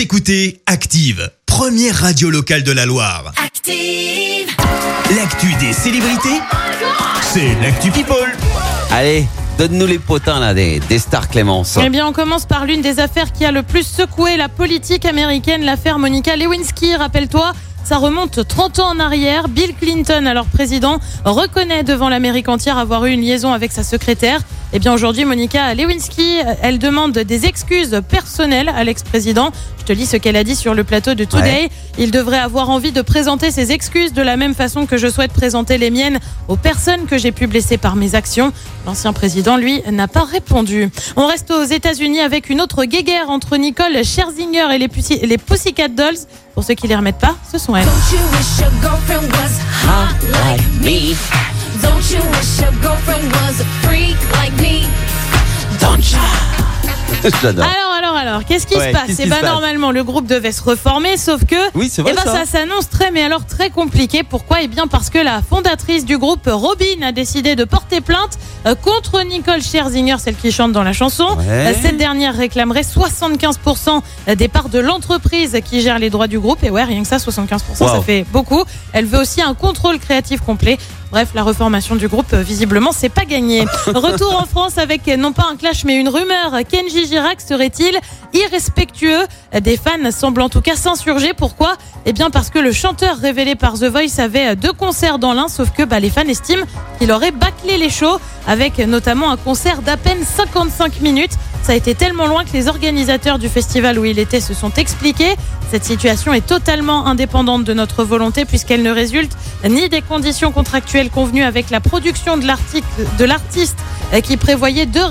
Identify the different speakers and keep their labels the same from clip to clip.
Speaker 1: Vous écoutez Active, première radio locale de la Loire.
Speaker 2: Active.
Speaker 1: L'actu des célébrités, c'est l'actu People.
Speaker 3: Allez, donne-nous les potins là des, des stars Clémence.
Speaker 4: Eh bien, on commence par l'une des affaires qui a le plus secoué la politique américaine, l'affaire Monica Lewinsky. Rappelle-toi, ça remonte 30 ans en arrière. Bill Clinton, alors président, reconnaît devant l'Amérique entière avoir eu une liaison avec sa secrétaire. Eh bien, aujourd'hui, Monica Lewinsky, elle demande des excuses personnelles à l'ex-président. Je te lis ce qu'elle a dit sur le plateau de Today. Il devrait avoir envie de présenter ses excuses de la même façon que je souhaite présenter les miennes aux personnes que j'ai pu blesser par mes actions. L'ancien président, lui, n'a pas répondu. On reste aux États-Unis avec une autre guéguerre entre Nicole Scherzinger et les, Pussy- les Pussycat Dolls. Pour ceux qui les remettent pas, ce sont elles.
Speaker 2: Don't you wish your girlfriend was hot like me? Don't you wish your girlfriend was a freak like me?
Speaker 3: J'adore.
Speaker 4: Alors, alors, alors, qu'est-ce qui
Speaker 3: Ouais,
Speaker 4: se passe Eh ben, normalement, le groupe devait se reformer, sauf que.
Speaker 3: Oui, c'est vrai
Speaker 4: Eh ben,
Speaker 3: ça.
Speaker 4: ça s'annonce très, mais alors très compliqué. Pourquoi Eh bien, parce que la fondatrice du groupe, Robin, a décidé de porter plainte euh, contre Nicole Scherzinger, celle qui chante dans la chanson.
Speaker 3: Ouais.
Speaker 4: Euh, Cette dernière réclamerait 75% des parts de l'entreprise qui gère les droits du groupe. Et ouais, rien que ça, 75%, ça fait beaucoup. Elle veut aussi un contrôle créatif complet. Bref, la reformation du groupe, euh, visiblement, c'est pas gagné. Retour en France avec euh, non pas un clash, mais une rumeur. Kenji Girac serait-il irrespectueux? Des fans semblent en tout cas s'insurger. Pourquoi? Eh bien, parce que le chanteur révélé par The Voice avait euh, deux concerts dans l'un, sauf que bah, les fans estiment qu'il aurait bâclé les shows avec notamment un concert d'à peine 55 minutes. Ça a été tellement loin que les organisateurs du festival où il était se sont expliqués. Cette situation est totalement indépendante de notre volonté puisqu'elle ne résulte ni des conditions contractuelles convenues avec la production de l'artiste euh, qui prévoyait deux,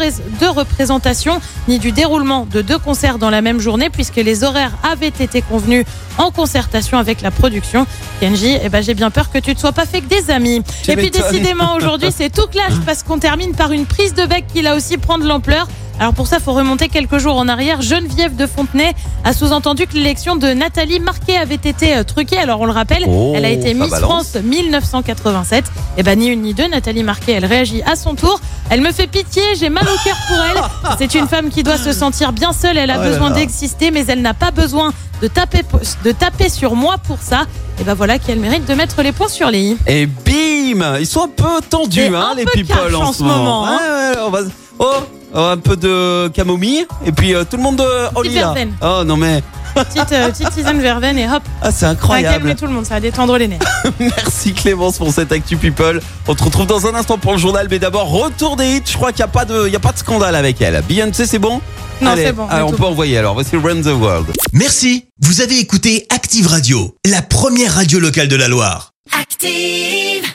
Speaker 4: représentations, ni du déroulement de deux concerts dans la même journée puisque les horaires avaient été convenus en concertation avec la production. Kenji, eh ben, j'ai bien peur que tu ne sois pas fait que des amis. Et puis décidément aujourd'hui c'est tout clash parce qu'on termine par une prise de bec qui là aussi prend de l'ampleur. Alors pour ça, faut remonter quelques jours en arrière. Geneviève de Fontenay a sous-entendu que l'élection de Nathalie Marquet avait été euh, truquée. Alors on le rappelle,
Speaker 3: Oh,
Speaker 4: elle a été Miss
Speaker 3: balance.
Speaker 4: France 1987. Et ben ni une ni deux, Nathalie Marquet, elle réagit à son tour. Elle me fait pitié, j'ai mal au cœur pour elle. C'est une femme qui doit se sentir bien seule. Elle a
Speaker 3: Oh
Speaker 4: besoin d'exister, mais elle n'a pas besoin de taper de taper sur moi pour ça. Et ben voilà qu'elle mérite de mettre les points sur les i.
Speaker 3: Et bim Ils sont un peu tendus, hein,
Speaker 4: un
Speaker 3: les
Speaker 4: peu
Speaker 3: people en, ce
Speaker 4: ce
Speaker 3: moment.
Speaker 4: moment, hein.
Speaker 3: Ouais, ouais, on va... Oh, oh, un peu de camomille et puis euh, tout le monde euh, au
Speaker 4: Petite
Speaker 3: lit là.
Speaker 4: verveine.
Speaker 3: Oh non mais
Speaker 4: Petite, euh, petite tisane verveine et hop,
Speaker 3: ah, c'est
Speaker 4: ça va calmer
Speaker 3: incroyable.
Speaker 4: tout le monde, ça va détendre les nerfs.
Speaker 3: Merci Clémence pour cette actu people. On te retrouve dans un instant pour le journal, mais d'abord retour des hits. Je crois qu'il n'y a pas de, il y a pas de scandale avec elle. Beyoncé, c'est bon?
Speaker 4: Non,
Speaker 3: Allez,
Speaker 4: c'est bon,
Speaker 3: allez,
Speaker 4: c'est
Speaker 3: on peut
Speaker 4: bon.
Speaker 3: envoyer alors. Voici Run the World.
Speaker 1: Merci, vous avez écouté Active Radio, la première radio locale de la Loire.
Speaker 2: Active.